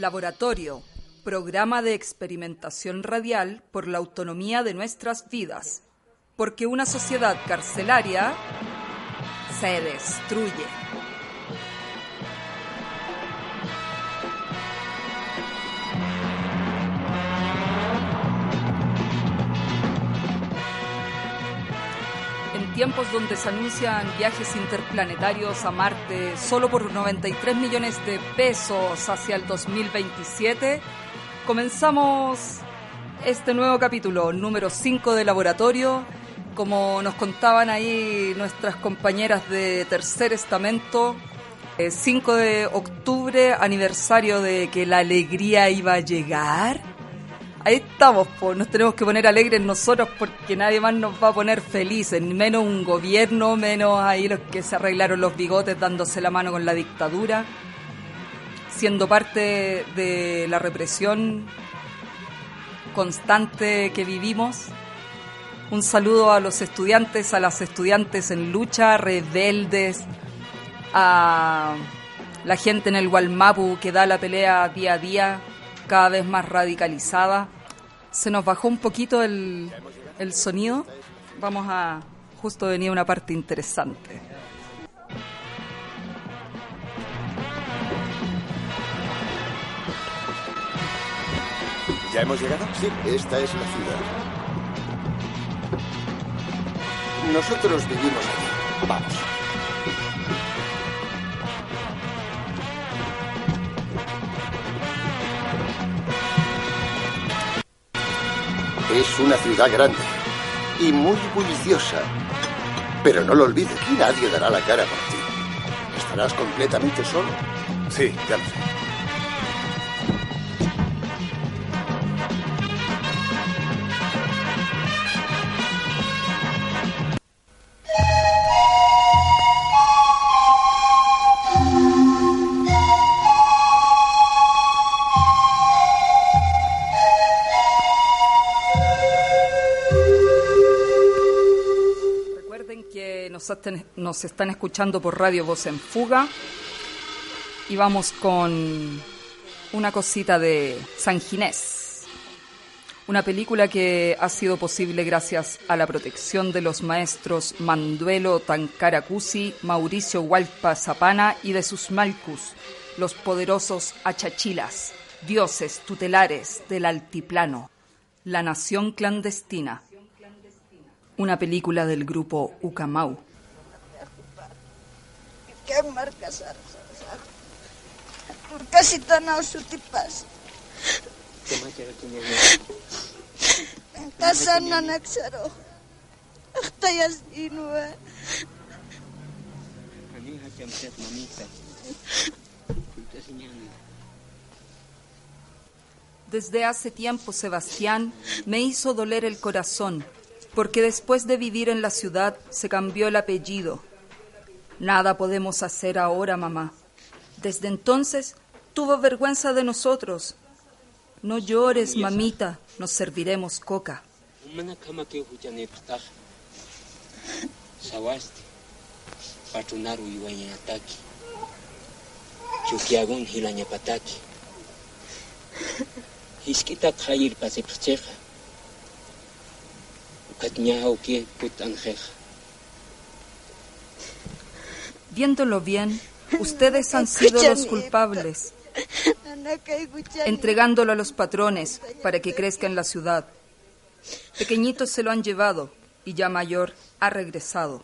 Laboratorio, programa de experimentación radial por la autonomía de nuestras vidas, porque una sociedad carcelaria se destruye. Tiempos donde se anuncian viajes interplanetarios a Marte solo por 93 millones de pesos hacia el 2027, comenzamos este nuevo capítulo, número 5 de laboratorio. Como nos contaban ahí nuestras compañeras de Tercer Estamento, 5 de octubre, aniversario de que la alegría iba a llegar. Ahí estamos, pues nos tenemos que poner alegres nosotros porque nadie más nos va a poner felices, menos un gobierno, menos ahí los que se arreglaron los bigotes dándose la mano con la dictadura, siendo parte de la represión constante que vivimos. Un saludo a los estudiantes, a las estudiantes en lucha, rebeldes, a la gente en el Gualmapu que da la pelea día a día cada vez más radicalizada. Se nos bajó un poquito el, el sonido. Vamos a... Justo venía una parte interesante. ¿Ya hemos llegado? Sí, esta es la ciudad. Nosotros vivimos aquí. Vamos. Es una ciudad grande y muy bulliciosa. Pero no lo olvides, aquí nadie dará la cara por ti. Estarás completamente solo. Sí, ya lo sé. Nos, están escuchando por Radio Voz en Fuga y vamos con una cosita de San Ginés, una película que ha sido posible gracias a la protección de los maestros Manduelo Tancaracusi, Mauricio Hualpa Zapana y de sus Malcus, los poderosos achachilas, dioses tutelares del altiplano, la nación clandestina. Una película del grupo Ucamau. Kamar kasar Kasi tanaw sa tipas. Kasan na nagsaro. Tayas inuwa. Desde hace tiempo, Sebastián, me hizo doler el corazón, porque después de vivir en la ciudad se cambió el apellido. Nada podemos hacer ahora, mamá. Desde entonces tuvo vergüenza de nosotros. No llores, mamita, nos serviremos coca. Chukiagun. Hiskita khayir put anjeja. Viéndolo bien, ustedes han sido los culpables, entregándolo a los patrones para que crezca en la ciudad. Pequeñito se lo han llevado y ya mayor ha regresado.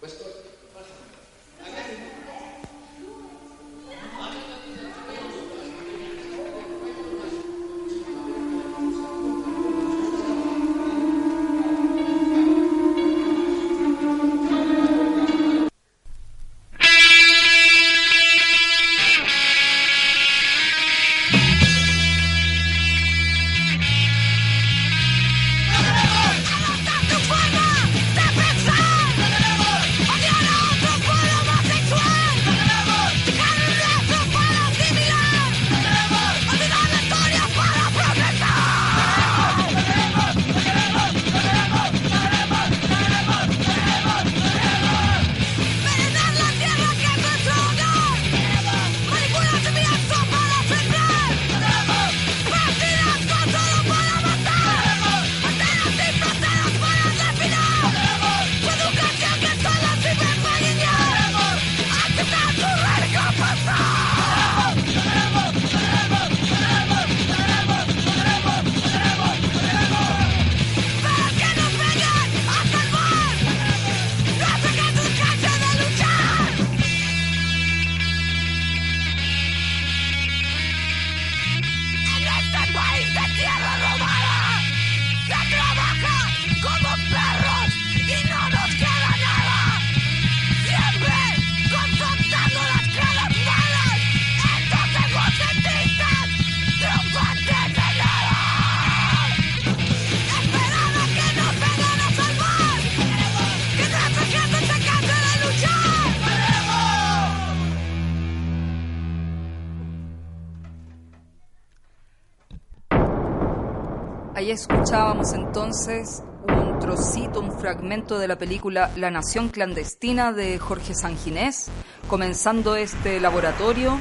Escuchábamos entonces un trocito, un fragmento de la película La Nación Clandestina de Jorge Sanginés, comenzando este laboratorio.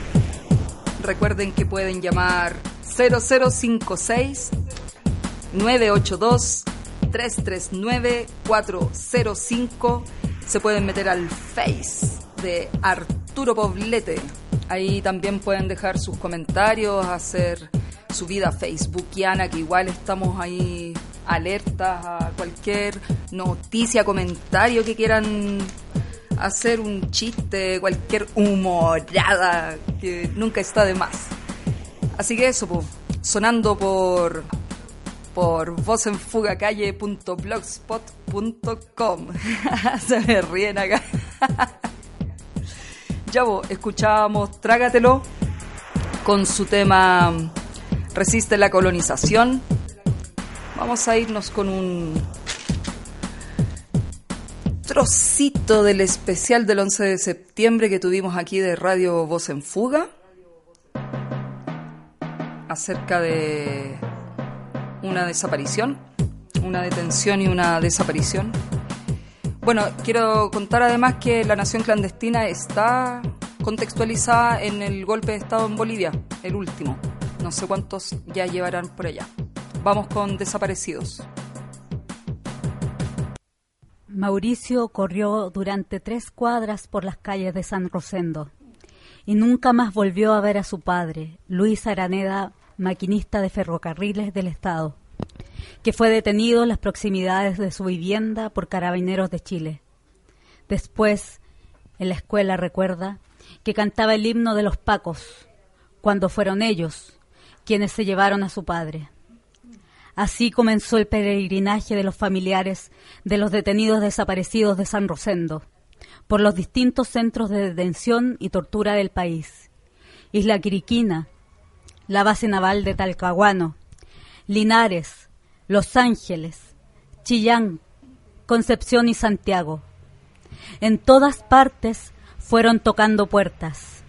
Recuerden que pueden llamar 0056 982 339 405. Se pueden meter al Face de Arturo Poblete. Ahí también pueden dejar sus comentarios, hacer su vida facebookiana, que igual estamos ahí alertas a cualquier noticia, comentario que quieran hacer, un chiste, cualquier humorada, que nunca está de más. Así que eso, sonando por por vozenfugacalle.blogspot.com. Se me ríen acá. ya vos, escuchábamos Trágatelo con su tema resiste la colonización. Vamos a irnos con un trocito del especial del 11 de septiembre que tuvimos aquí de Radio Voz en Fuga acerca de una desaparición, una detención y una desaparición. Bueno, quiero contar además que la nación clandestina está contextualizada en el golpe de Estado en Bolivia, el último. No sé cuántos ya llevarán por allá. Vamos con desaparecidos. Mauricio corrió durante tres cuadras por las calles de San Rosendo y nunca más volvió a ver a su padre, Luis Araneda, maquinista de ferrocarriles del Estado, que fue detenido en las proximidades de su vivienda por carabineros de Chile. Después, en la escuela recuerda que cantaba el himno de los Pacos, cuando fueron ellos quienes se llevaron a su padre. Así comenzó el peregrinaje de los familiares de los detenidos desaparecidos de San Rosendo por los distintos centros de detención y tortura del país. Isla Quiriquina, la base naval de Talcahuano, Linares, Los Ángeles, Chillán, Concepción y Santiago. En todas partes fueron tocando puertas.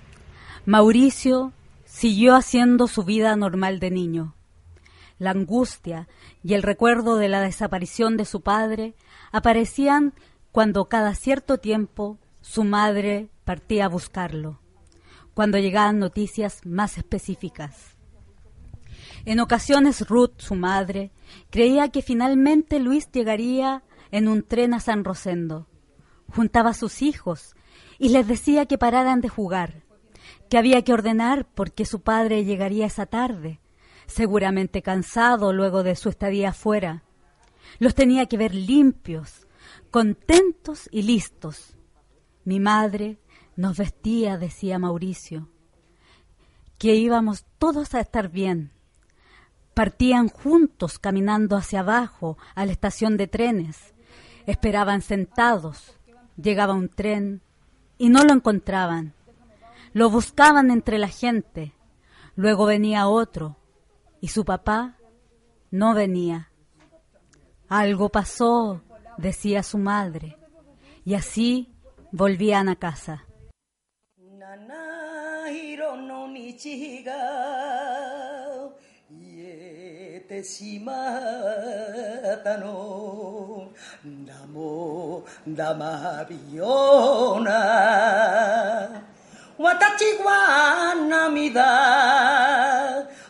Mauricio siguió haciendo su vida normal de niño. La angustia y el recuerdo de la desaparición de su padre aparecían cuando cada cierto tiempo su madre partía a buscarlo, cuando llegaban noticias más específicas. En ocasiones Ruth, su madre, creía que finalmente Luis llegaría en un tren a San Rosendo. Juntaba a sus hijos y les decía que pararan de jugar, que había que ordenar porque su padre llegaría esa tarde, seguramente cansado luego de su estadía afuera. Los tenía que ver limpios, contentos y listos. Mi madre nos vestía, decía Mauricio, que íbamos todos a estar bien. Partían juntos caminando hacia abajo a la estación de trenes. Esperaban sentados. Llegaba un tren y no lo encontraban. Lo buscaban entre la gente. Luego venía otro y su papá no venía. Algo pasó, decía su madre, y así volvían a casa. 私は涙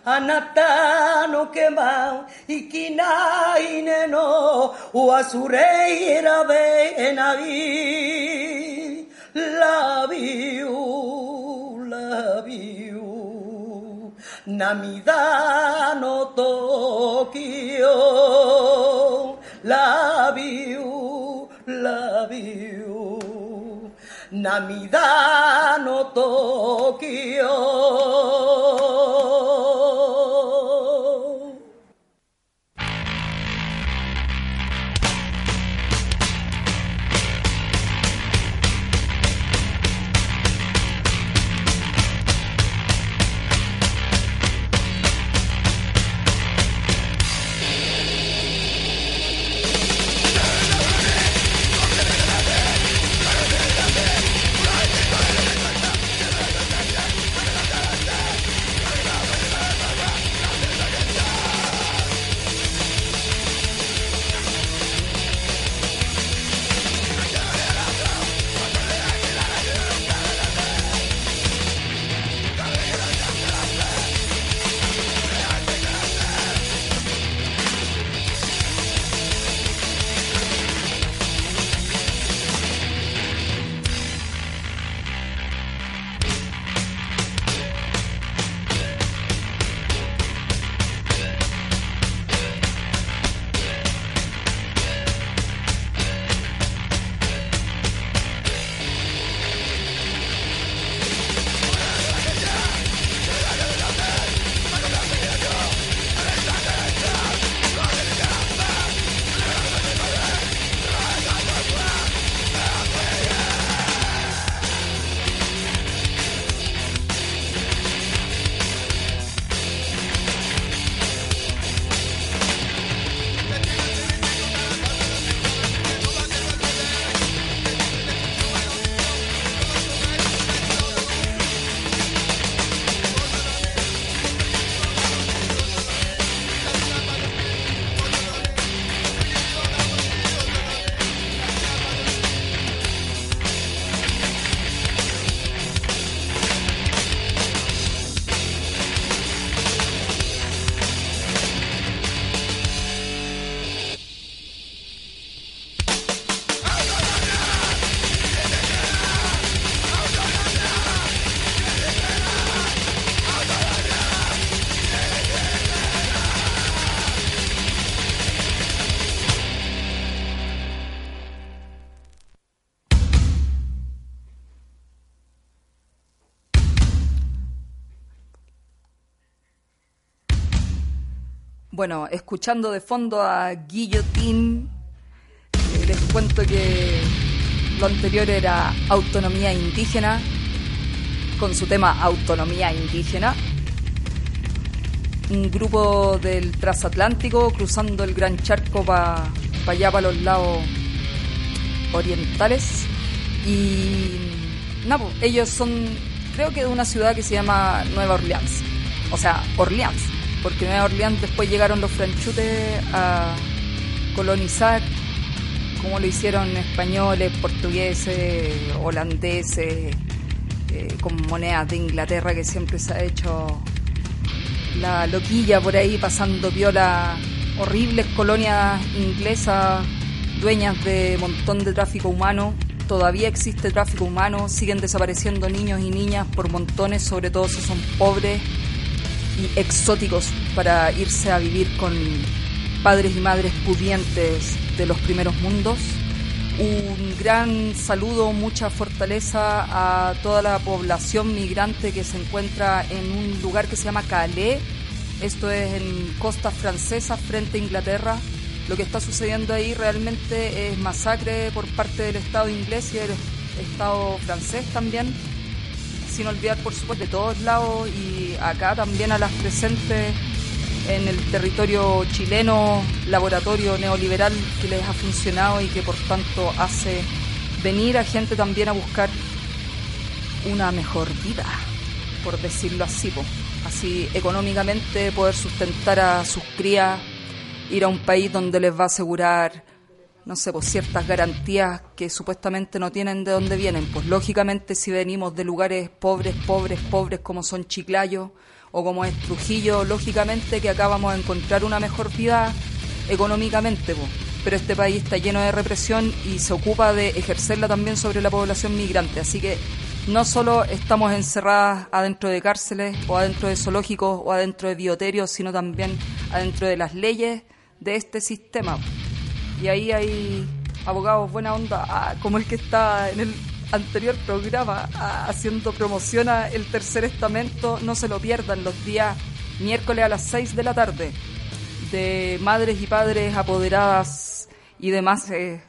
あなたのけばいきないねの忘れられない Love you, love no 涙の時よ la viu la viu. Namida no Tokio. Bueno, escuchando de fondo a Guillotine, eh, les cuento que lo anterior era autonomía indígena, con su tema autonomía indígena. Un grupo del transatlántico cruzando el gran charco para allá, para los lados orientales. Y nada, pues, ellos son, creo que de una ciudad que se llama Nueva Orleans. O sea, Orleans. Porque Nueva Orleans después llegaron los franchutes a colonizar, como lo hicieron españoles, portugueses, holandeses, eh, con monedas de Inglaterra que siempre se ha hecho la loquilla por ahí pasando viola horribles colonias inglesas dueñas de montón de tráfico humano. Todavía existe tráfico humano, siguen desapareciendo niños y niñas por montones, sobre todo si son pobres y exóticos para irse a vivir con padres y madres pudientes de los primeros mundos. Un gran saludo, mucha fortaleza a toda la población migrante que se encuentra en un lugar que se llama Calais. Esto es en costa francesa frente a Inglaterra. Lo que está sucediendo ahí realmente es masacre por parte del Estado inglés y del Estado francés también. Sin olvidar, por supuesto, de todos lados y acá también a las presentes en el territorio chileno, laboratorio neoliberal que les ha funcionado y que por tanto hace venir a gente también a buscar una mejor vida, por decirlo así, así económicamente poder sustentar a sus crías, ir a un país donde les va a asegurar, no sé, pues ciertas garantías que supuestamente no tienen de dónde vienen, pues lógicamente si venimos de lugares pobres, pobres, pobres como son Chiclayo, o como es Trujillo, lógicamente que acá vamos a encontrar una mejor vida económicamente, pero este país está lleno de represión y se ocupa de ejercerla también sobre la población migrante, así que no solo estamos encerradas adentro de cárceles o adentro de zoológicos o adentro de bioterios, sino también adentro de las leyes de este sistema. Y ahí hay abogados buena onda, ah, como el que está en el anterior programa haciendo promoción a El Tercer Estamento, no se lo pierdan los días miércoles a las 6 de la tarde, de madres y padres apoderadas y demás eh,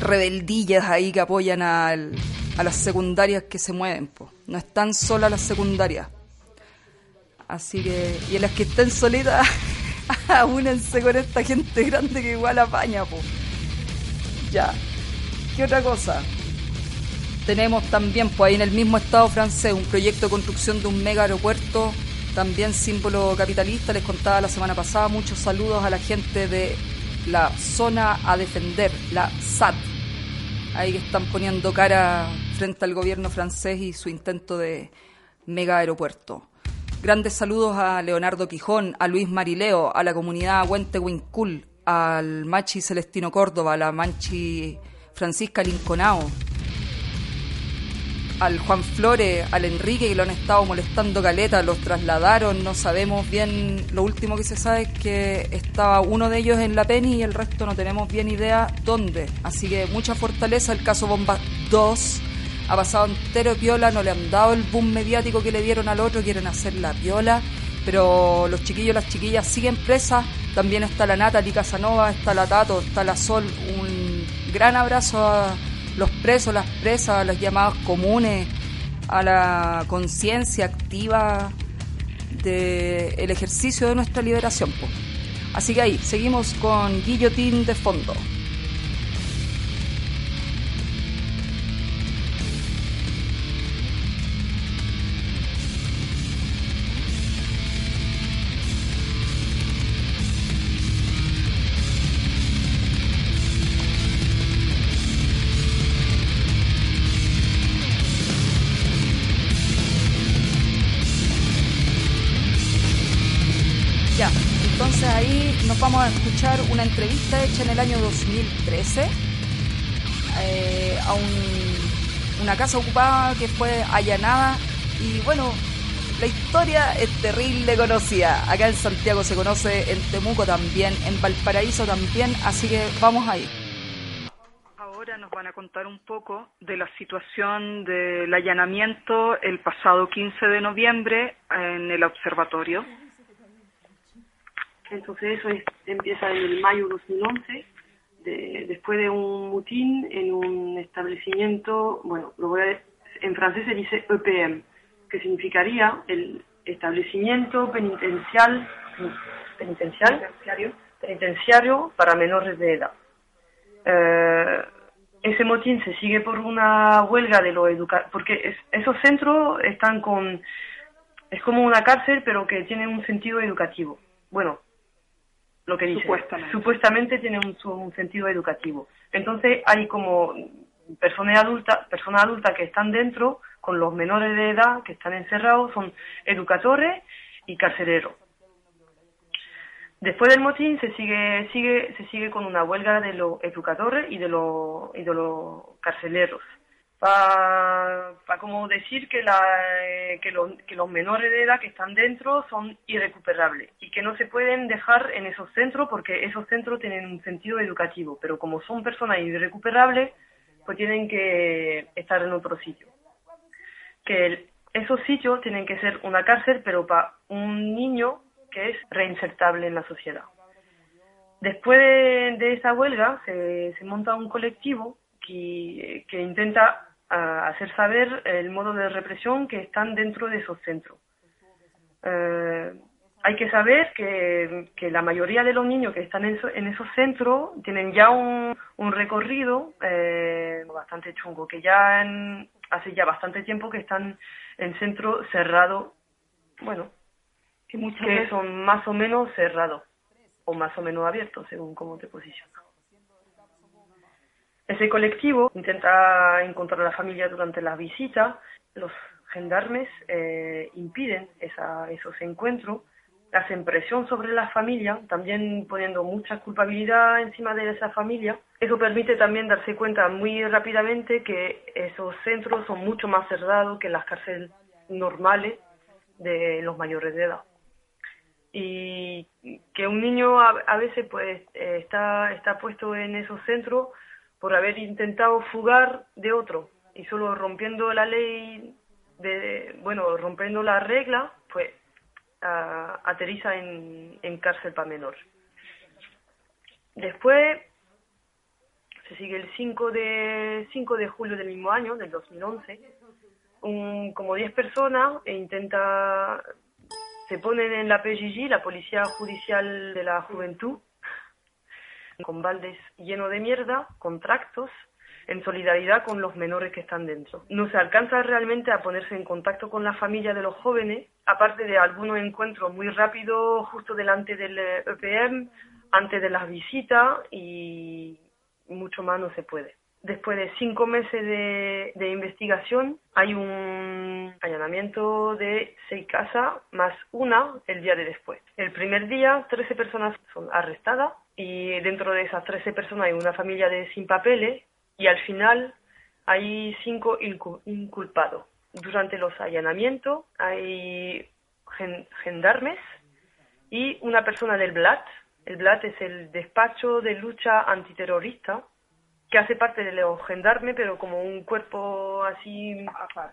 rebeldillas ahí que apoyan a las secundarias que se mueven. No están solas las secundarias. Así que, y en las que estén solitas, únense con esta gente grande que igual apaña, po. Ya. ¿Qué otra cosa? Tenemos también, pues ahí en el mismo Estado francés, un proyecto de construcción de un mega aeropuerto, también símbolo capitalista. Les contaba la semana pasada, muchos saludos a la gente de la zona a defender, la SAT. Ahí que están poniendo cara frente al gobierno francés y su intento de mega aeropuerto. Grandes saludos a Leonardo Quijón, a Luis Marileo, a la comunidad Huente Huincul, al Machi Celestino Córdoba, a la Manchi Francisca Linconao, al Juan Flores, al Enrique, que lo han estado molestando caleta, los trasladaron, no sabemos bien, lo último que se sabe es que estaba uno de ellos en la Penny y el resto no tenemos bien idea dónde. Así que mucha fortaleza, el caso Bomba 2 ha pasado entero piola, no le han dado el boom mediático que le dieron al otro, quieren hacer la piola, pero los chiquillos, las chiquillas siguen presas, también está la Natalie Casanova, está la Tato, está la Sol, un gran abrazo a los presos, las presas, a los llamados comunes, a la conciencia activa del ejercicio de nuestra liberación. Así que ahí, seguimos con Guillotín de fondo. Entrevista hecha en el año 2013 eh, a una casa ocupada que fue allanada y bueno, la historia es terrible conocida. Acá en Santiago se conoce, en Temuco también, en Valparaíso también, así que vamos ahí. Ahora nos van a contar un poco de la situación del allanamiento el pasado 15 de noviembre en el observatorio Entonces eso es- empieza en el mayo 2011, de- después de un mutín en un establecimiento, bueno, lo voy a, en francés se dice EPM, que significaría el establecimiento penitencial, penitencial, penitenciario para menores de edad. Eh, ese motín se sigue por una huelga de los educadores, porque es- esos centros están con, es como una cárcel, pero que tiene un sentido educativo. Bueno, lo que dice. Supuestamente. Supuestamente tiene un, un sentido educativo. Entonces hay como personas adultas, personas adultas que están dentro con los menores de edad que están encerrados, son educadores y carceleros. Después del motín se sigue, sigue, se sigue con una huelga de los educadores y de los, y de los carceleros. Para como decir que, la, eh, que, los, menores de edad que están dentro son irrecuperables y que no se pueden dejar en esos centros porque esos centros tienen un sentido educativo, pero como son personas irrecuperables, pues tienen que estar en otro sitio. Que el- esos sitios tienen que ser una cárcel, pero para un niño que es reinsertable en la sociedad. Después de, de esa huelga se, se monta un colectivo que intenta ah, hacer saber el modo de represión que están dentro de esos centros. Eh, hay que saber que, que la mayoría de los niños que están en, eso- en esos centros tienen ya un, un recorrido eh, bastante chungo, que ya en- hace ya bastante tiempo que están en centros cerrados, bueno, Que muchas que veces son más o menos cerrados o más o menos abiertos según cómo te posicionas. Ese colectivo intenta encontrar a la familia durante la visita. Los gendarmes eh, impiden esa- esos encuentros, hacen presión sobre la familia, también poniendo mucha culpabilidad encima de esa familia. Eso permite también darse cuenta muy rápidamente que esos centros son mucho más cerrados que las cárceles normales de los mayores de edad y que un niño a, a veces pues eh, está está puesto en esos centros por haber intentado fugar de otro. Y solo rompiendo la ley de bueno rompiendo la regla pues a- aterriza en, en cárcel para menor. Después se sigue el 5 de 5 de julio del mismo año del 2011 un, como 10 personas e intenta se ponen en la PJJ, la Policía Judicial de la Juventud, con baldes llenos de mierda, con tractos, en solidaridad con los menores que están dentro. No se alcanza realmente a ponerse en contacto con la familia de los jóvenes, aparte de algunos encuentros muy rápidos justo delante del eh, EPM, antes de las visitas y mucho más no se puede. Después de cinco meses de investigación, hay un allanamiento de seis casas más una el día de después. El primer día, 13 personas son arrestadas y dentro de esas 13 personas hay una familia de sin papeles y al final hay cinco incu- inculpados. Durante los allanamientos hay gen- gendarmes y una persona del BLAT. El BLAT es el despacho de lucha antiterrorista que hace parte de los gendarmes, pero como un cuerpo así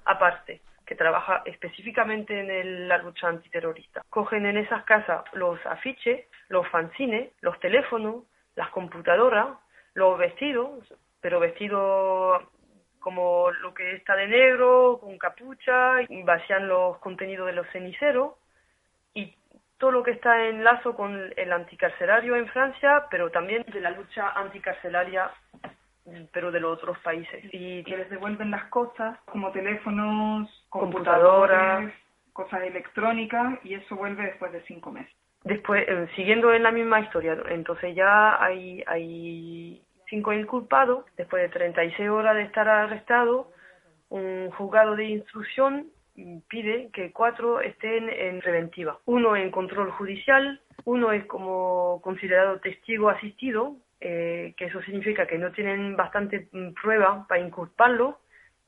aparte, que trabaja específicamente en el- la lucha antiterrorista. Cogen en esas casas los afiches, los fanzines, los teléfonos, las computadoras, los vestidos, pero vestidos como lo que está de negro, con capucha, y vacían los contenidos de los ceniceros y todo lo que está en lazo con el anticarcelario en Francia, pero también de la lucha anticarcelaria pero de los otros países. Y que les devuelven las cosas como teléfonos, Computadoras. cosas electrónicas y eso vuelve después de cinco meses. después, eh, siguiendo en la misma historia, entonces ya hay, hay cinco inculpados, después de 36 horas de estar arrestado, un juzgado de instrucción pide que cuatro estén en preventiva. Uno en control judicial, uno es como considerado testigo asistido, eh, que eso significa que no tienen bastante mm, prueba para inculparlo,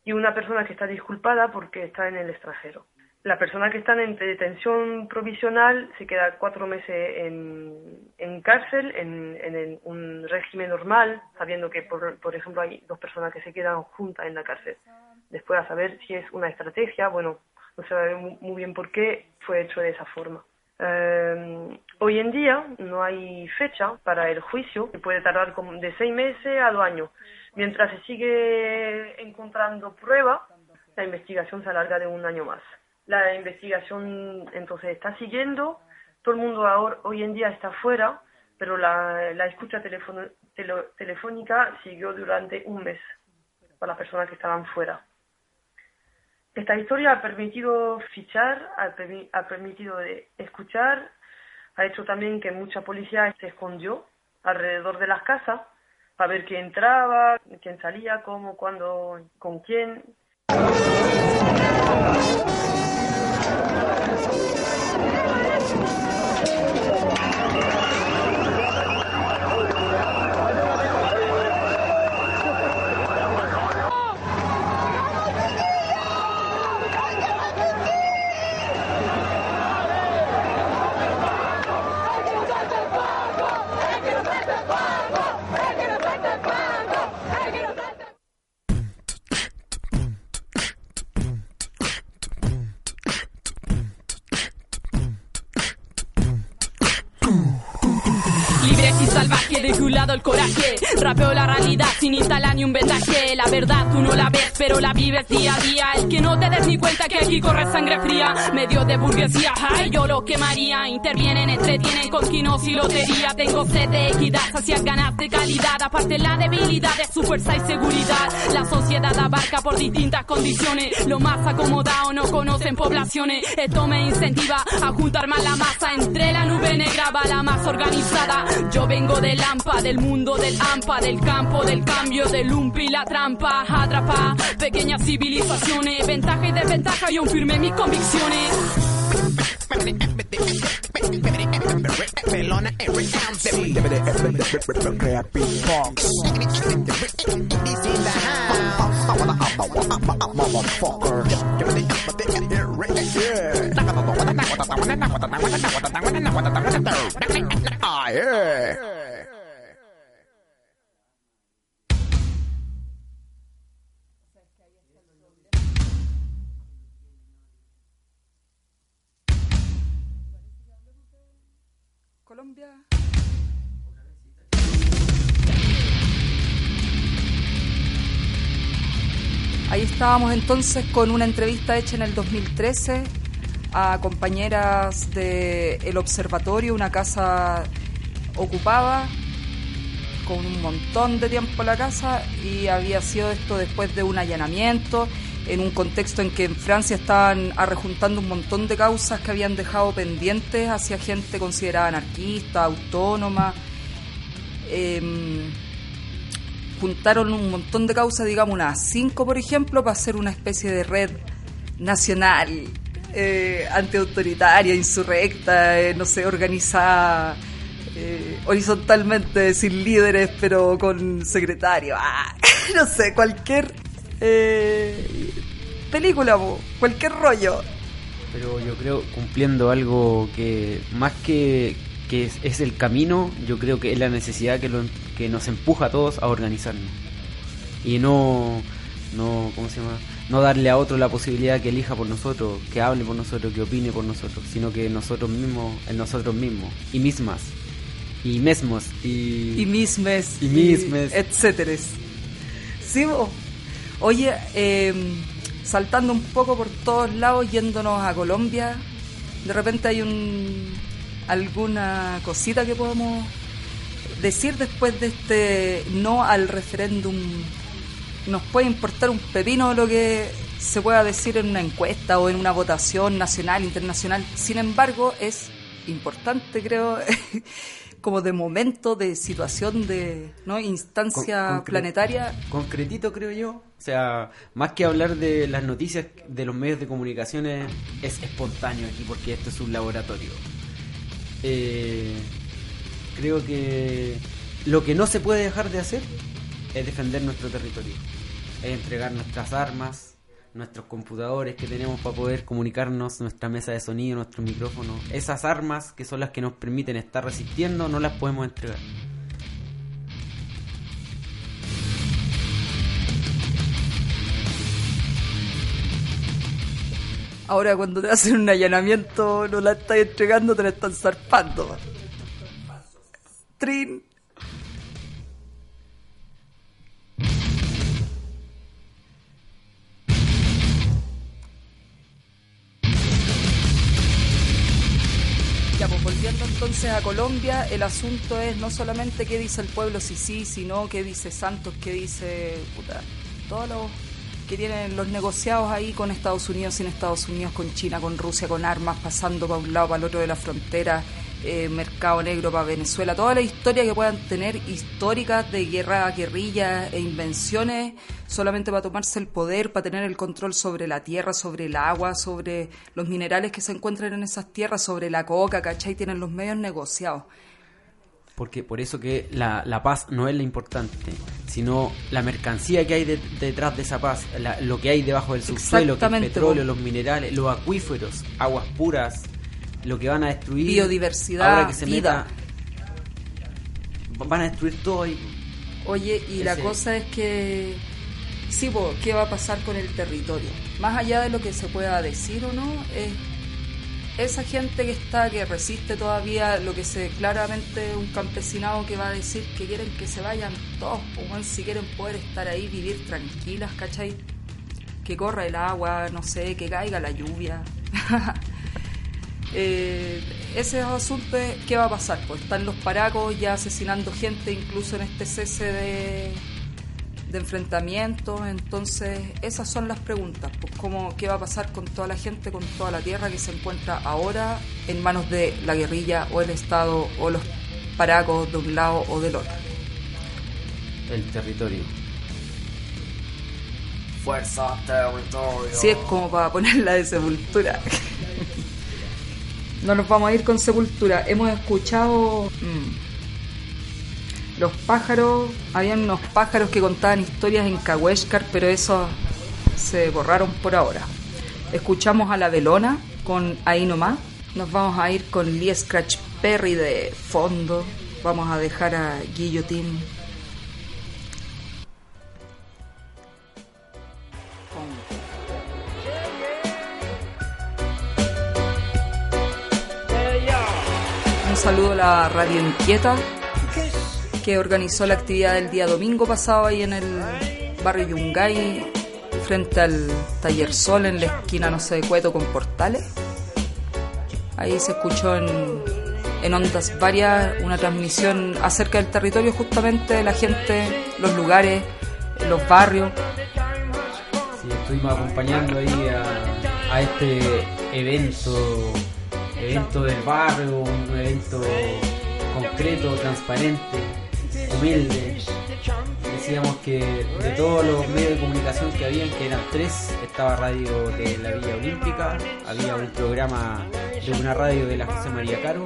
y una persona que está disculpada porque está en el extranjero. La persona que está en detención provisional se queda cuatro meses en, cárcel, en, un régimen normal, sabiendo que, por, por ejemplo, hay dos personas que se quedan juntas en la cárcel. Después, a saber si es una estrategia, bueno, no se sabe mu- muy bien por qué fue hecho de esa forma. Eh, hoy en día no hay fecha para el juicio, que puede tardar de seis meses a dos años. Mientras se sigue encontrando pruebas, la investigación se alarga de un año más. La investigación entonces está siguiendo, todo el mundo ahora, hoy en día está fuera, pero la, la escucha telefónica siguió durante un mes para las personas que estaban fuera. Esta historia ha permitido fichar, ha, permi- ha permitido de escuchar, ha hecho también que mucha policía se escondió alrededor de las casas para ver quién entraba, quién salía, cómo, cuándo, con quién. Sin instalar ni un vendaje. La verdad tú no la ves, pero la vives día a día. El que no te des ni cuenta que aquí corre sangre fría. Medio de burguesía, ay, yo lo quemaría. Intervienen, entretienen con quinos y lotería. Tengo sed de equidad, hacia ganas de calidad. Aparte la debilidad de su fuerza y seguridad. La sociedad abarca por distintas condiciones. Lo más acomodado no conocen poblaciones. Esto me incentiva a juntar más la masa. Entre la nube negra va la más organizada. Yo vengo del AMPA, del mundo del AMPA, del campo del cambio, del lumpi, la trampa, atrapa pequeñas civilizaciones, ventaja y desventaja, yo firme mis convicciones. Ahí estábamos entonces con una entrevista hecha en el 2013 a compañeras de El Observatorio, una casa ocupada con un montón de tiempo la casa y había sido esto después de un allanamiento en un contexto en que en Francia estaban arrejuntando un montón de causas que habían dejado pendientes hacia gente considerada anarquista, autónoma. Em, juntaron un montón de causas, digamos unas cinco por ejemplo, para hacer una especie de red nacional eh, antiautoritaria, insurrecta, eh, no sé, organizada eh, horizontalmente, sin líderes, pero con secretario. Ah, no sé, cualquier eh, película, po, cualquier rollo. Pero yo creo, cumpliendo algo que más que, que es, es el camino, yo creo que es la necesidad que, lo- que nos empuja a todos a organizarnos. Y no, no, ¿cómo se llama? No darle a otro la posibilidad que elija por nosotros, que hable por nosotros, que opine por nosotros, sino que nosotros mismos, en nosotros mismos, y mismas, y mesmos, y... Y mismes. Y mismes. etcétera. Sí, bo. Oye, eh, saltando un poco por todos lados, yéndonos a Colombia, de repente hay un alguna cosita que podemos decir después de este no al referéndum. Nos puede importar un pepino lo que se pueda decir en una encuesta o en una votación nacional, internacional. Sin embargo, es importante, creo, como de momento, de situación, de no instancia Con- concre- planetaria. Concretito, creo yo. O sea, más que hablar de las noticias de los medios de comunicaciones, es espontáneo aquí porque esto es un laboratorio. Eh, creo que lo que no se puede dejar de hacer es defender nuestro territorio. Es entregar nuestras armas, nuestros computadores que tenemos para poder comunicarnos, nuestra mesa de sonido, nuestro micrófono. Esas armas que son las que nos permiten estar resistiendo, no las podemos entregar. Ahora cuando te hacen un allanamiento no la estás entregando, te la están zarpando. Trin. Volviendo entonces a Colombia, el asunto es no solamente qué dice el pueblo sí sí, sino qué dice Santos, qué dice puta, todos los que tienen los negociados ahí con Estados Unidos, sin Estados Unidos, con China, con Rusia, con armas, pasando para un lado, para el otro de la frontera, eh, mercado negro para Venezuela, toda la historia que puedan tener históricas de guerra, guerrilla e invenciones, solamente para tomarse el poder, para tener el control sobre la tierra, sobre el agua, sobre los minerales que se encuentran en esas tierras, sobre la coca, ¿cachai? Tienen los medios negociados. Porque por eso que la, la paz no es lo importante, sino la mercancía que hay de- detrás de esa paz, la- lo que hay debajo del subsuelo, que es petróleo, los minerales, los acuíferos, aguas puras, lo que van a destruir. Biodiversidad, ahora que se vida. meta- van a destruir todo ahí. Oye, y la cosa es que, sí, po, ¿qué va a pasar con el territorio? Más allá de lo que se pueda decir o no, es esa gente que está, que resiste todavía lo que se claramente un campesinado que va a decir que quieren que se vayan todos, weón, si quieren poder estar ahí, vivir tranquilas, ¿cachai? Que corra el agua, no sé, que caiga la lluvia. Eh, ese asunto es qué va a pasar. Pues están los paracos ya asesinando gente, incluso en este cese de, de enfrentamientos. Entonces, esas son las preguntas. Pues cómo, qué va a pasar con toda la gente, con toda la tierra que se encuentra ahora en manos de la guerrilla o el Estado o los paracos de un lado o del otro. El territorio. Fuerza territorio. Si es como para ponerla de sepultura. no nos vamos a ir con sepultura. Hemos escuchado mm, los pájaros. Habían unos pájaros que contaban historias en Cahuéscar, pero eso se borraron por ahora. Escuchamos a la Velona con Ahí nomás. Nos vamos a ir con Lee Scratch Perry de fondo. Vamos a dejar a Guillotine Un saludo a la Radio Inquieta que organizó la actividad del día domingo pasado ahí en el barrio Yungay frente al Taller Sol en la esquina, no sé, de Cueto con Portales. Ahí se escuchó en, en ondas varias una transmisión acerca del territorio justamente de la gente, los lugares, los barrios. Estuvimos acompañando ahí a este evento, evento del barrio, un evento concreto, transparente, humilde. Decíamos que de todos los medios de comunicación que habían, que eran tres, estaba Radio de la Villa Olímpica, había un programa de una radio de la José María Caro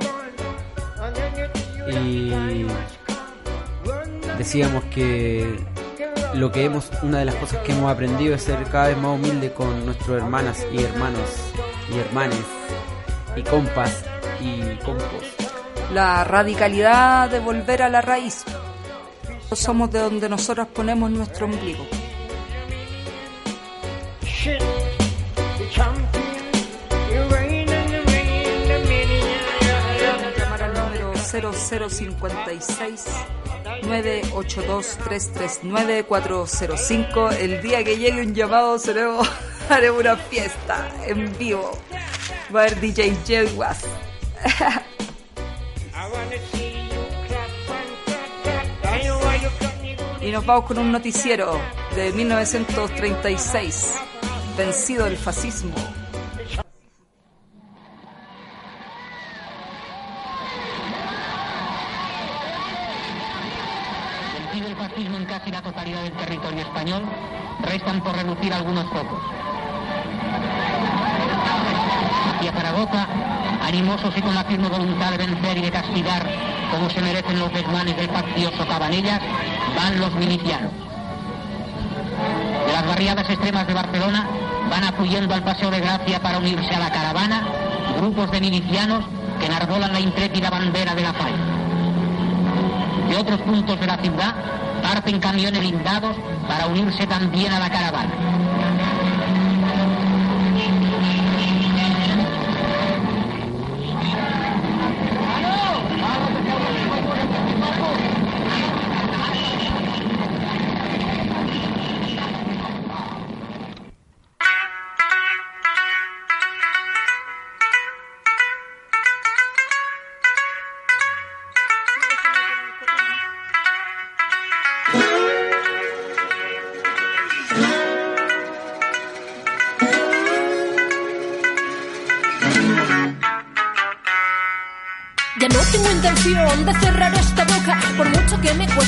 y decíamos que lo que hemos, una de las cosas que hemos aprendido es ser cada vez más humilde con nuestros hermanas y hermanos y hermanes y compas y compos. La radicalidad de volver a la raíz. Somos de donde nosotros ponemos nuestro ombligo. Llamar al número 0056 982 339 405 El día que llegue un llamado seremos, haremos una fiesta en vivo. Haber DJ Jerry Was. Y nos vamos con un noticiero de 1936, vencido el fascismo. Vencido el fascismo en casi la totalidad del territorio español, restan por reducir algunos pocos. Hacia Zaragoza, animosos y con la firme voluntad de vencer y de castigar como se merecen los desmanes del faccioso Cabanellas, van los milicianos. De las barriadas extremas de Barcelona van afluyendo al Paseo de Gracia para unirse a la caravana grupos de milicianos que enarbolan la intrépida bandera de la paz. De otros puntos de la ciudad parten camiones blindados para unirse también a la caravana.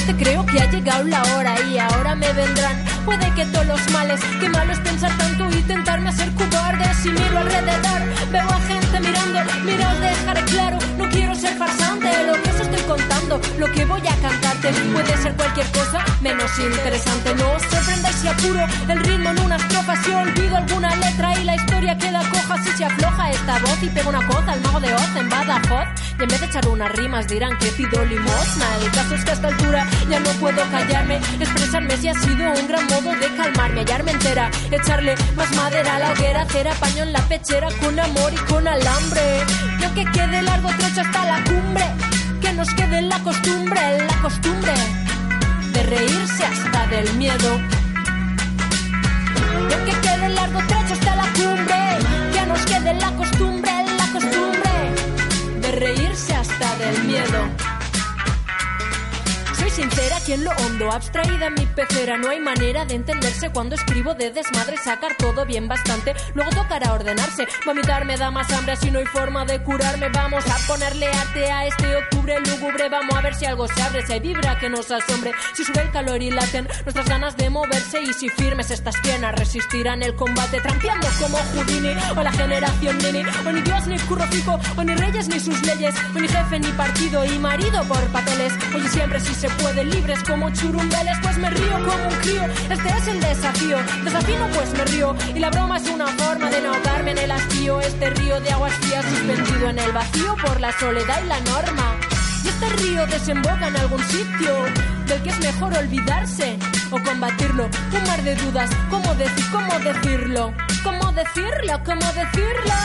Cueste creo que ha llegado la hora y ahora me vendrán. Puede que todos los males, que malo es pensar tanto y tentarme a ser cobarde si miro alrededor. Veo a gente mirando, mira os dejaré claro, no quiero ser farsante, lo que os estoy contando, lo que voy a cantarte puede ser cualquier cosa menos interesante. No os sorprendáis si apuro el ritmo en una estrofa, si olvido alguna letra y la historia queda coja si se afloja esta voz y pego una coza al mago de Oz en Badajoz. En vez de echar unas rimas dirán que pido limosna. El caso es que a esta altura ya no puedo callarme, expresarme si ha sido un gran modo de calmarme, hallarme entera, echarle más madera a la hoguera, hacer apaño en la pechera con amor y con alambre. Y aunque quede largo trecho hasta la cumbre, que nos quede la costumbre, la costumbre de reírse hasta del miedo. Y aunque quede largo trecho hasta la cumbre, que nos quede la costumbre, del miedo. Sincera, quien lo hondo, abstraída mi pecera. No hay manera de entenderse cuando escribo de desmadre, sacar todo bien bastante. Luego tocará ordenarse. Vomitar me da más hambre, si no hay forma de curarme. Vamos a ponerle arte a este octubre lúgubre. Vamos a ver si algo se abre, si hay vibra que nos asombre. Si sube el calor y laten nuestras ganas de moverse. Y si firmes estas piernas resistirán el combate, trampeando como Houdini o la generación Nini. O ni Dios ni curro fijo, o ni reyes ni sus leyes, o ni jefe ni partido y marido por papeles. Oye, siempre si se puede, libres como churumbeles, pues me río como un crío. Este es el desafío, desafío pues me río. Y la broma es una forma de ahogarme en el hastío. Este río de aguas frías suspendido en el vacío por la soledad y la norma. Y este río desemboca en algún sitio del que es mejor olvidarse o combatirlo. Un mar de dudas, ¿cómo decir, cómo decirlo? ¿Cómo decirlo? ¿Cómo decirlo?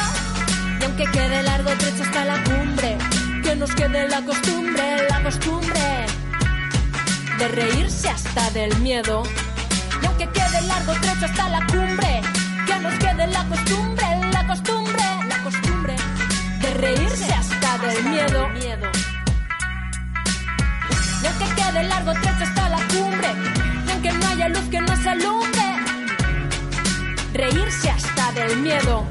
Y aunque quede largo trecho hasta la cumbre, que nos quede la costumbre, la costumbre de reírse hasta del miedo. Y aunque quede largo trecho hasta la cumbre, que nos quede la costumbre, la costumbre, la costumbre de reírse hasta del miedo. Y aunque quede largo trecho hasta la cumbre, y aunque no haya luz que nos alumbre, reírse hasta del miedo.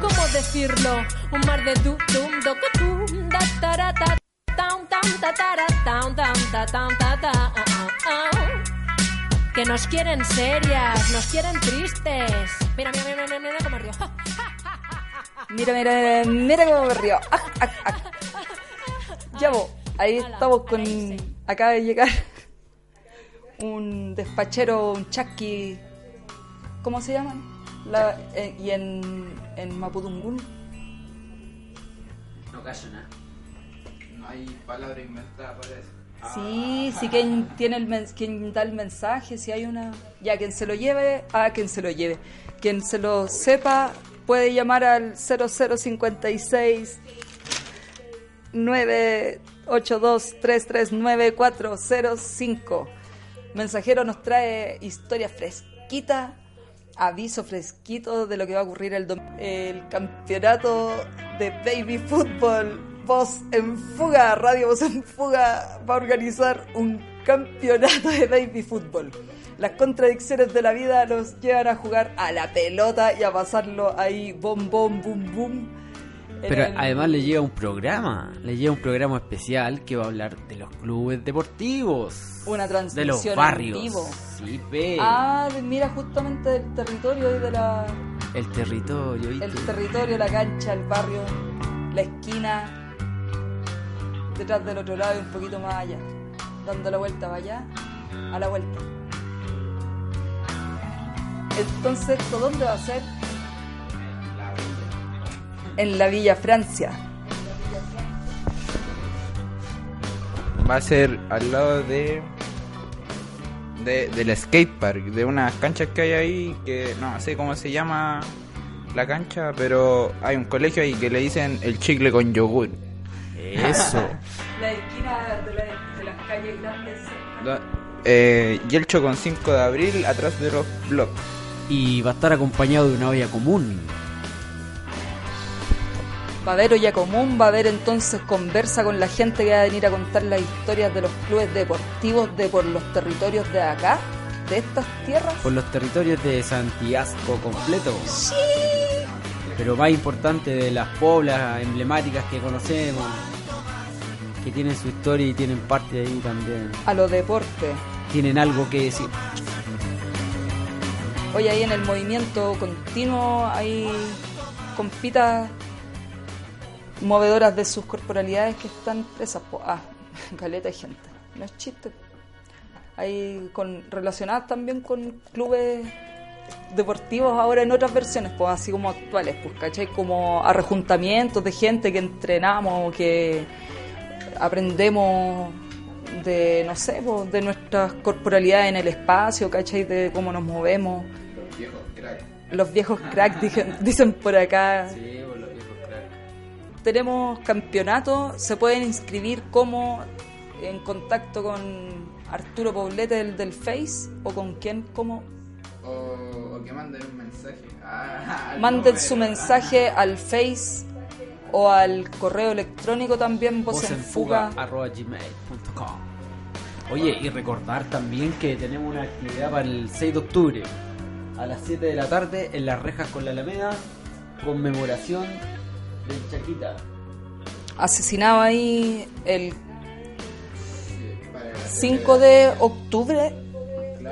¿Cómo decirlo? Un mar de du dum do da Que nos quieren serias, nos quieren tristes. Mira, mira, mira, mira, mira cómo río. Mira, mira, mira cómo me río. Ya vos, ahí estamos con. Acaba de llegar un despachero, un chasqui. ¿Cómo se llaman? La, eh, y en, en Mapudungún. No callo nada. Hay palabra inventada para eso. Sí, sí, quien tiene el quien da el mensaje, si hay una. Ya, quien se lo lleve, a quien se lo lleve. Quien se lo sepa puede llamar al 0056 982-339-405. Mensajero nos trae historia fresquita, aviso fresquito de lo que va a ocurrir el, el campeonato de baby fútbol. Voz en fuga, Radio Voz en fuga va a organizar un campeonato de baby fútbol. Las contradicciones de la vida nos llevan a jugar a la pelota y a pasarlo ahí, bom, bom, bum, bum. en Pero el- además le llega un programa, le llega un programa especial que va a hablar de los clubes deportivos, Una de transmisión los en barrios. vivo. Sí, ve. Ah, de- mira justamente el territorio y de la El territorio, ¿viste? el territorio, la cancha, el barrio, la esquina, detrás del otro lado y un poquito más allá, dando la vuelta para allá, a la vuelta. Entonces, ¿esto dónde va a ser? En la Villa Francia. Va a ser al lado de, de del skatepark, de unas canchas que hay ahí, que no sé cómo se llama la cancha, pero hay un colegio ahí que le dicen el chicle con yogur. Eso. La esquina de, la- de las calles grandes. Eh, Yelcho con 5 de abril atrás de los blogs. Y va a estar acompañado de una olla común. Va a haber olla común, va a haber entonces conversa con la gente que va a venir a contar las historias de los clubes deportivos de por los territorios de acá, de estas tierras. Por los territorios de Santiago completo. pero más importante de las poblas emblemáticas que conocemos, que tienen su historia y tienen parte ahí también. A lo deporte. Tienen algo que decir. Hoy ahí en el movimiento continuo hay compitas movedoras de sus corporalidades que están presas. po- Ah, caleta de gente. No es chiste. Hay con, relacionadas también con clubes deportivos ahora en otras versiones, pues así como actuales, pues, ¿cachai? Como arrejuntamientos de gente que entrenamos, que aprendemos de, no sé, pues, de nuestras corporalidades en el espacio, ¿cachai? De cómo nos movemos. Los viejos cracks, dicen, dicen por acá. Tenemos campeonatos, se pueden inscribir como en contacto con Arturo Poblete del, del Face o con quién, como O, o que manden un mensaje. Ah, manden su mensaje al Face o al correo electrónico también, voz en fuga. arroba gmail.com. Oye, y recordar también que tenemos una actividad para el 6 de octubre a las 7 de la tarde en las rejas con la Alameda, conmemoración del Chaquita. Asesinado ahí el 5 de octubre,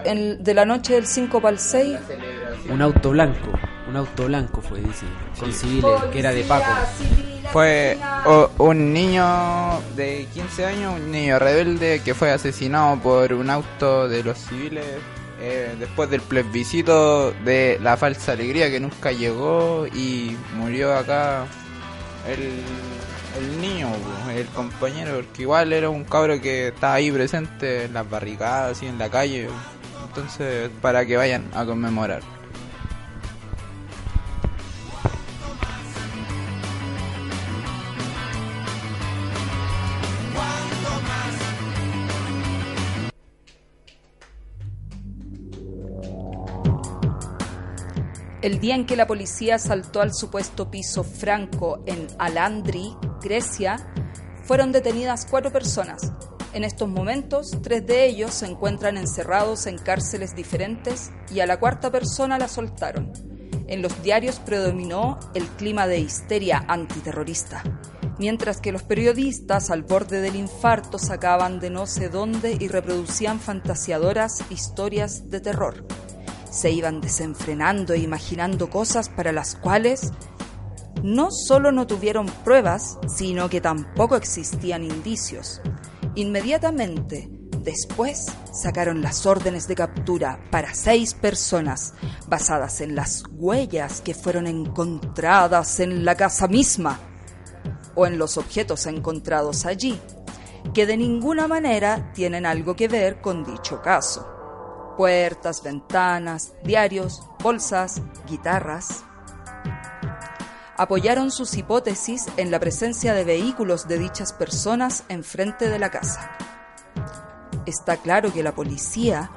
en- de la noche del 5 para el 6. Un auto blanco, un auto blanco fue, dice, con civiles, que era de Paco. Fue o- un niño de 15 años, un niño rebelde que fue asesinado por un auto de los civiles eh, después del plebiscito de la falsa alegría que nunca llegó y murió acá el, el niño, po, el compañero, porque igual era un cabro que estaba ahí presente en las barricadas y en la calle. Entonces, para que vayan a conmemorar. El día en que la policía asaltó al supuesto piso franco en Alandri, Grecia, fueron detenidas cuatro personas. En estos momentos, tres de ellos se encuentran encerrados en cárceles diferentes y a la cuarta persona la soltaron. En los diarios predominó el clima de histeria antiterrorista, mientras que los periodistas al borde del infarto sacaban de no sé dónde y reproducían fantasiadoras historias de terror se iban desenfrenando e imaginando cosas para las cuales no solo no tuvieron pruebas, sino que tampoco existían indicios. Inmediatamente después sacaron las órdenes de captura para seis personas, basadas en las huellas que fueron encontradas en la casa misma o en los objetos encontrados allí, que de ninguna manera tienen algo que ver con dicho caso puertas, ventanas, diarios, bolsas, guitarras. Apoyaron sus hipótesis en la presencia de vehículos de dichas personas enfrente de la casa. Está claro que la policía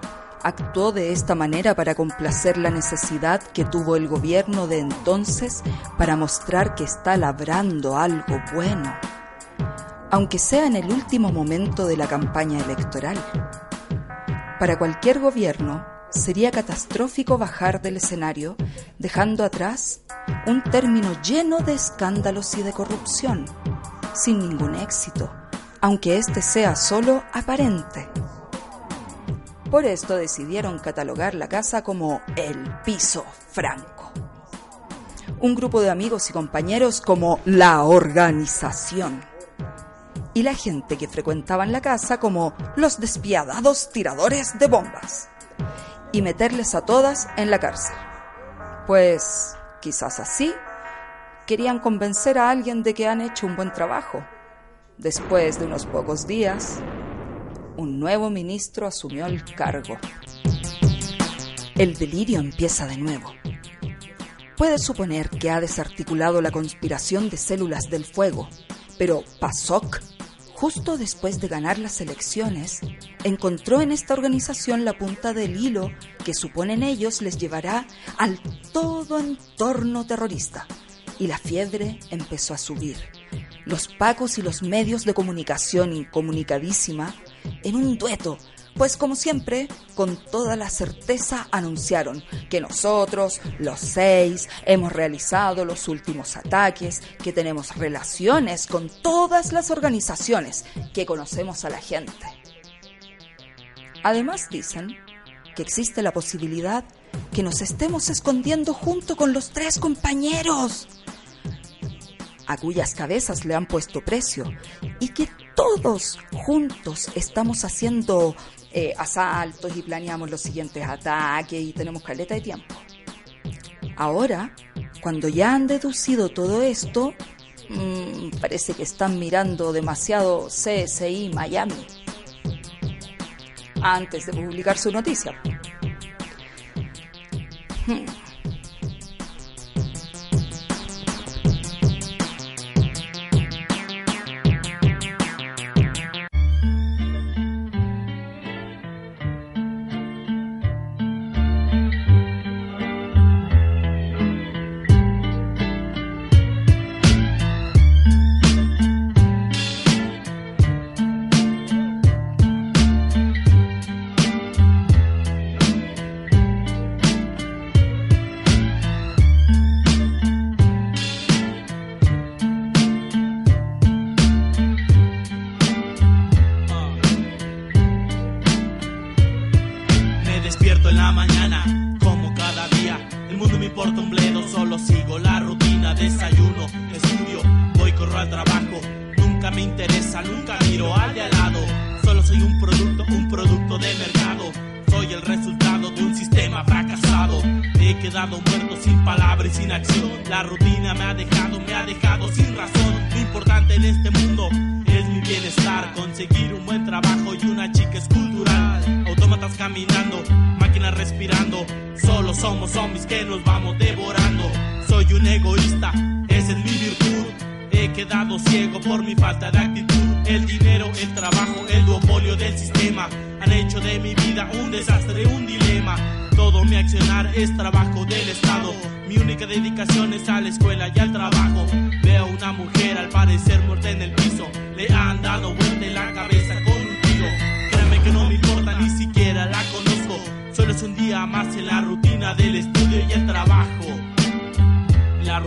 actuó de esta manera para complacer la necesidad que tuvo el gobierno de entonces para mostrar que está labrando algo bueno, aunque sea en el último momento de la campaña electoral. Para cualquier gobierno sería catastrófico bajar del escenario dejando atrás un término lleno de escándalos y de corrupción, sin ningún éxito, aunque éste sea solo aparente. Por esto decidieron catalogar la casa como el piso franco. Un grupo de amigos y compañeros como la organización y la gente que frecuentaban la casa como los despiadados tiradores de bombas y meterles a todas en la cárcel. Pues quizás así querían convencer a alguien de que han hecho un buen trabajo. Después de unos pocos días, un nuevo ministro asumió el cargo. El delirio empieza de nuevo. Puede suponer que ha desarticulado la conspiración de células del fuego, pero PASOK, justo después de ganar las elecciones, encontró en esta organización la punta del hilo que suponen ellos les llevará al todo entorno terrorista. Y la fiebre empezó a subir. Los pacos y los medios de comunicación incomunicadísima, en un dueto, Pues como siempre, con toda la certeza anunciaron que nosotros, los seis, hemos realizado los últimos ataques, que tenemos relaciones con todas las organizaciones, que conocemos a la gente. Además dicen que existe la posibilidad que nos estemos escondiendo junto con los tres compañeros, a cuyas cabezas le han puesto precio, y que todos juntos estamos haciendo eh, asaltos y planeamos los siguientes ataques y tenemos caleta de tiempo. Ahora, cuando ya han deducido todo esto, mmm, parece que están mirando demasiado CSI Miami antes de publicar su noticia. Hmm.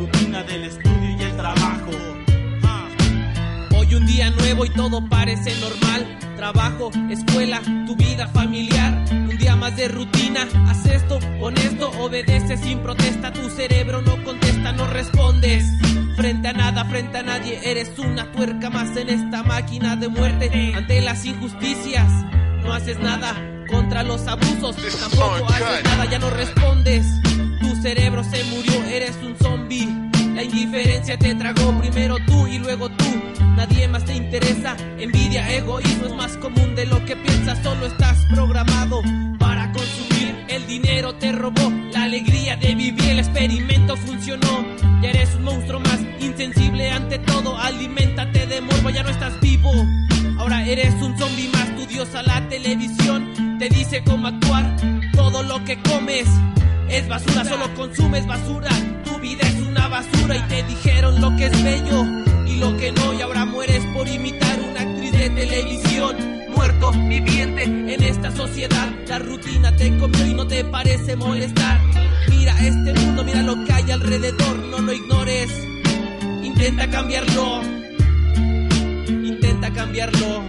Rutina del estudio y el trabajo. Hoy un día nuevo y todo parece normal. Trabajo, escuela, tu vida familiar. Un día más de rutina. Haz esto, honesto, obedece sin protesta. Tu cerebro no contesta, no respondes. Frente a nada, frente a nadie, eres una tuerca más en esta máquina de muerte. Ante las injusticias, no haces nada. Contra los abusos, tampoco haces nada, ya no respondes. Cerebro se murió, eres un zombie. La indiferencia te tragó primero tú y luego tú. Nadie más te interesa. Envidia, egoísmo es más común de lo que piensas. Solo estás programado para consumir. El dinero te robó la alegría de vivir. El experimento funcionó. Ya eres un monstruo más insensible ante todo. Aliméntate de morbo, ya no estás vivo. Ahora eres un zombie más. Tu dios a la televisión te dice cómo actuar. Todo lo que comes es basura, solo consumes basura. Tu vida es una basura y te dijeron lo que es bello y lo que no. Y ahora mueres por imitar una actriz de televisión. Muerto, viviente en esta sociedad. La rutina te comió y no te parece molestar. Mira este mundo, mira lo que hay alrededor. No lo ignores. Intenta cambiarlo. Intenta cambiarlo.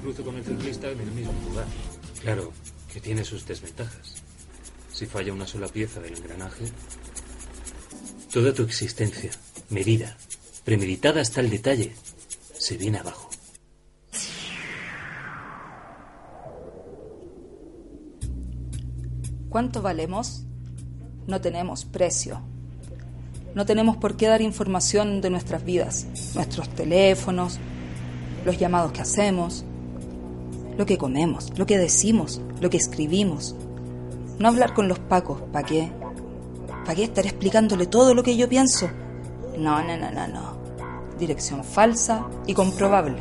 Cruzo con el ciclista en el mismo lugar. Claro, que tiene sus desventajas. Si falla una sola pieza del engranaje, toda tu existencia, medida, premeditada hasta el detalle, se viene abajo. ¿Cuánto valemos? No tenemos precio. No tenemos por qué dar información de nuestras vidas, nuestros teléfonos, los llamados que hacemos, lo que comemos, lo que decimos, lo que escribimos. No hablar con los pacos, ¿para qué? ¿Para qué estar explicándole todo lo que yo pienso? No, no, no, no, no. Dirección falsa y comprobable.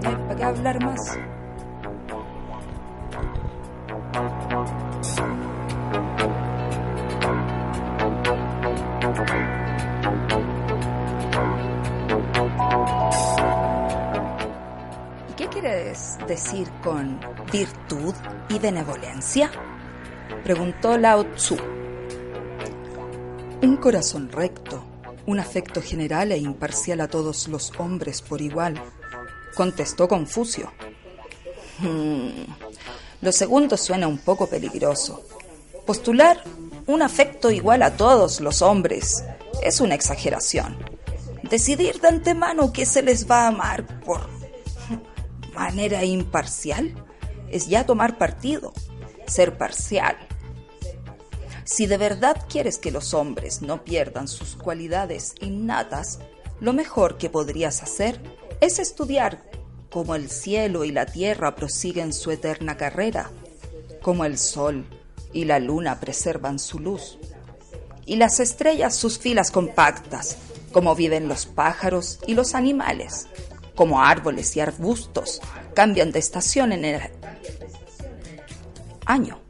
Para qué hablar más. Decir con virtud y benevolencia? Preguntó Lao Tzu. Un corazón recto, un afecto general e imparcial a todos los hombres por igual, contestó Confucio. Hmm, Lo segundo suena un poco peligroso. Postular un afecto igual a todos los hombres es una exageración. Decidir de antemano que se les va a amar por manera imparcial es ya tomar partido, ser parcial. Si de verdad quieres que los hombres no pierdan sus cualidades innatas, lo mejor que podrías hacer es estudiar cómo el cielo y la tierra prosiguen su eterna carrera, cómo el sol y la luna preservan su luz, y las estrellas sus filas compactas, cómo viven los pájaros y los animales, cómo árboles y arbustos cambian de estación en el año.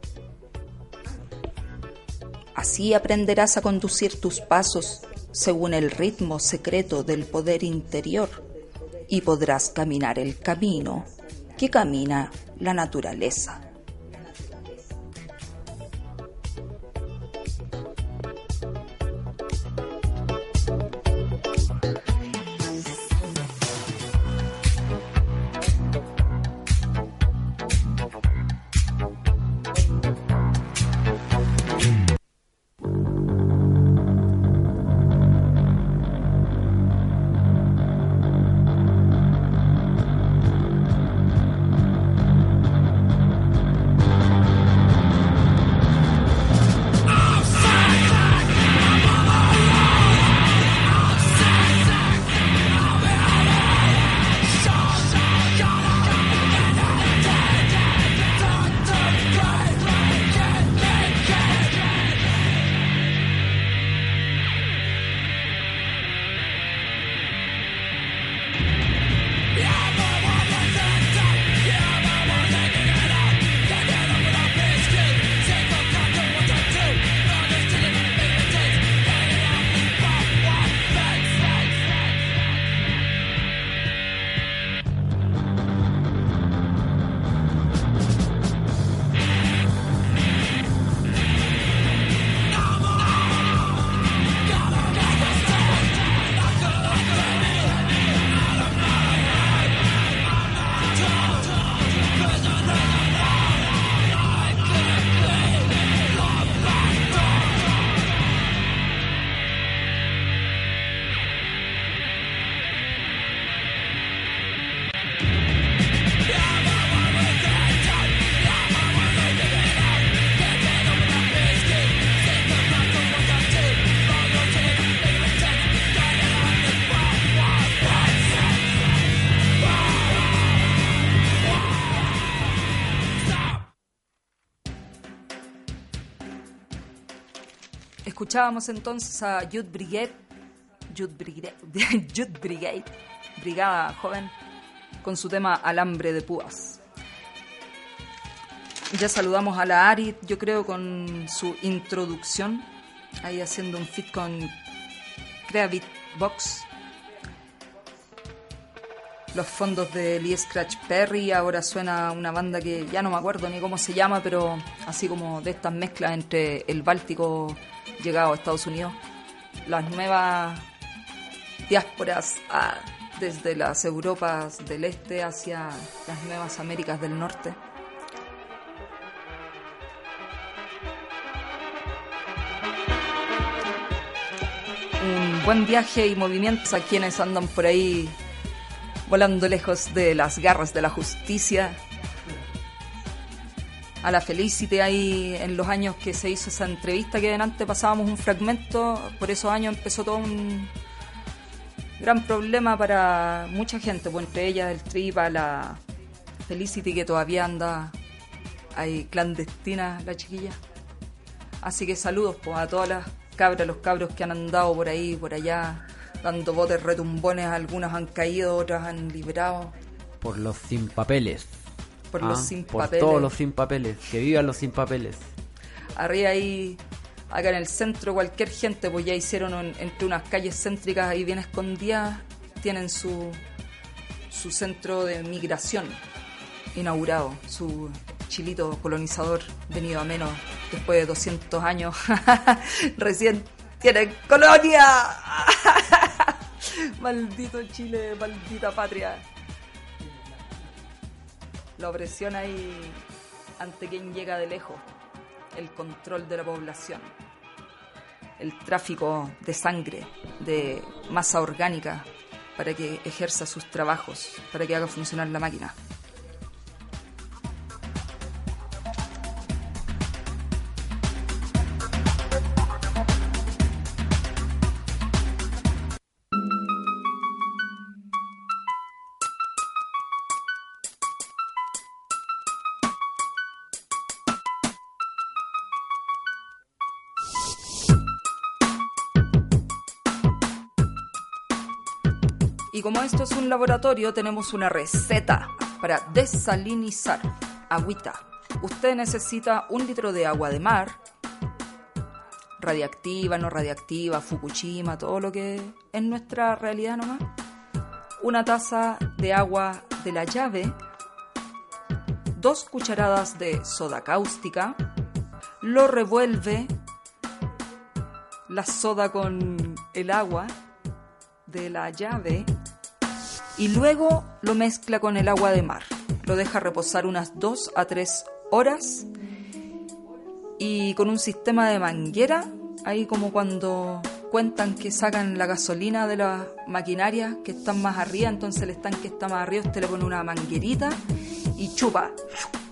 Así aprenderás a conducir tus pasos según el ritmo secreto del poder interior y podrás caminar el camino que camina la naturaleza. Escuchábamos entonces a Youth Brigade, Youth Brigade, Youth Brigade, Brigada Joven, con su tema Alambre de Púas. Ya saludamos a la Ari, yo creo, con su introducción, ahí haciendo un fit con Creabit Box. Los fondos de Lee Scratch Perry, ahora suena una banda que ya no me acuerdo ni cómo se llama, pero así como de estas mezclas entre el Báltico llegado a Estados Unidos, las nuevas diásporas ah, desde las Europas del Este hacia las nuevas Américas del Norte. Un buen viaje y movimientos a quienes andan por ahí volando lejos de las garras de la justicia. A la Felicity ahí en los años que se hizo esa entrevista que delante pasábamos un fragmento, por esos años empezó todo un gran problema para mucha gente, pues entre ellas el Tripa, la Felicity que todavía anda ahí clandestina la chiquilla. Así que saludos pues, a todas las cabras, los cabros que han andado por ahí, por allá, dando botes retumbones, algunos han caído, otros han librado. Por los sin papeles. Por los Ah, sin por papeles. todos los sin papeles. Que vivan los sin papeles. Arriba ahí, acá en el centro, cualquier gente, pues ya hicieron un- entre unas calles céntricas ahí bien escondidas, tienen su, su centro de migración inaugurado, su chilito colonizador venido a menos después de 200 años. Recién tienen colonia. Maldito Chile, maldita patria. La opresión ahí ante quien llega de lejos, el control de la población, el tráfico de sangre, de masa orgánica, para que ejerza sus trabajos, para que haga funcionar la máquina. Como esto es un laboratorio, tenemos una receta para desalinizar agüita. Usted necesita un litro de agua de mar, radiactiva, no radiactiva, Fukushima, todo lo que es nuestra realidad nomás. Una taza de agua de la llave, dos cucharadas de soda cáustica, lo revuelve la soda con el agua de la llave y luego lo mezcla con el agua de mar. Lo deja reposar unas 2 a 3 horas y con un sistema de manguera, ahí como cuando cuentan que sacan la gasolina de las maquinarias que están más arriba, entonces el estanque que está más arriba, usted le pone una manguerita y chupa.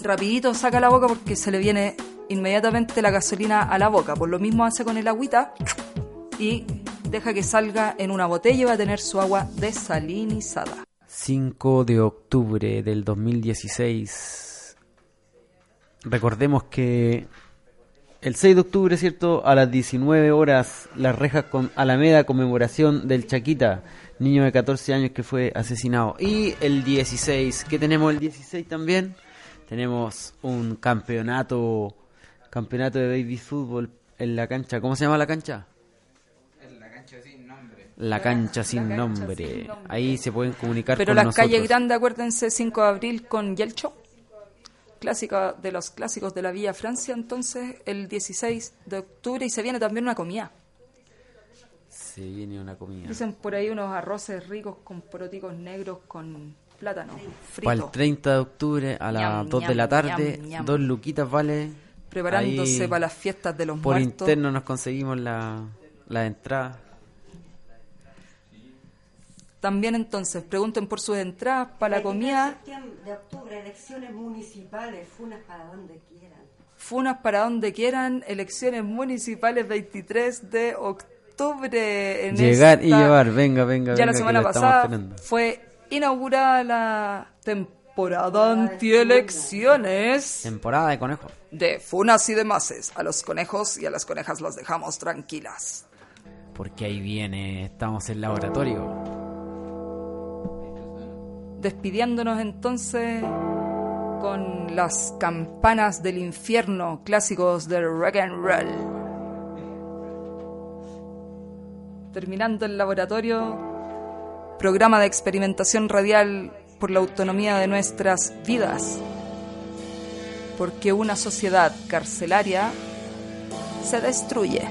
Rapidito saca la boca porque se le viene inmediatamente la gasolina a la boca. Por lo mismo hace con el agüita y deja que salga en una botella y va a tener su agua desalinizada. 5 de octubre del 2016. Recordemos que el 6 de octubre, ¿cierto? A las 19 horas, las rejas con Alameda, conmemoración del Chaquita, niño de 14 años que fue asesinado. Y el 16, ¿qué tenemos el 16 también? Tenemos un campeonato, campeonato de baby fútbol en la cancha. ¿Cómo se llama la cancha? La cancha sin nombre. La cancha sin nombre. Ahí se pueden comunicar Pero con las nosotros. calles grandes, acuérdense, 5 de abril con Yelcho. Clásica de los clásicos de la Villa Francia, entonces el 16 de octubre y se viene también una comida. Se viene una comida. Dicen por ahí unos arroces ricos con poroticos negros con plátano Para el frito. 30 de octubre a las Ñam, 2 de la tarde, ñam, dos luquitas vale. Preparándose Ahí para las fiestas de los Por muertos. interno nos conseguimos la, la entrada. También entonces pregunten por sus entradas para la comida. De octubre, elecciones municipales, funas para donde quieran. Funas para donde quieran, elecciones municipales 23 de octubre. En Llegar y esta- llevar, venga, venga, Ya la venga, que semana pasada fue inaugurada la temporada antielecciones Temporada de conejos. de funas y demases. A los conejos y a las conejas las dejamos tranquilas. Porque ahí viene, estamos en laboratorio. Despidiéndonos entonces con las campanas del infierno clásicos del rock and roll. Terminando el laboratorio, programa de experimentación radial por la autonomía de nuestras vidas. Porque una sociedad carcelaria se destruye.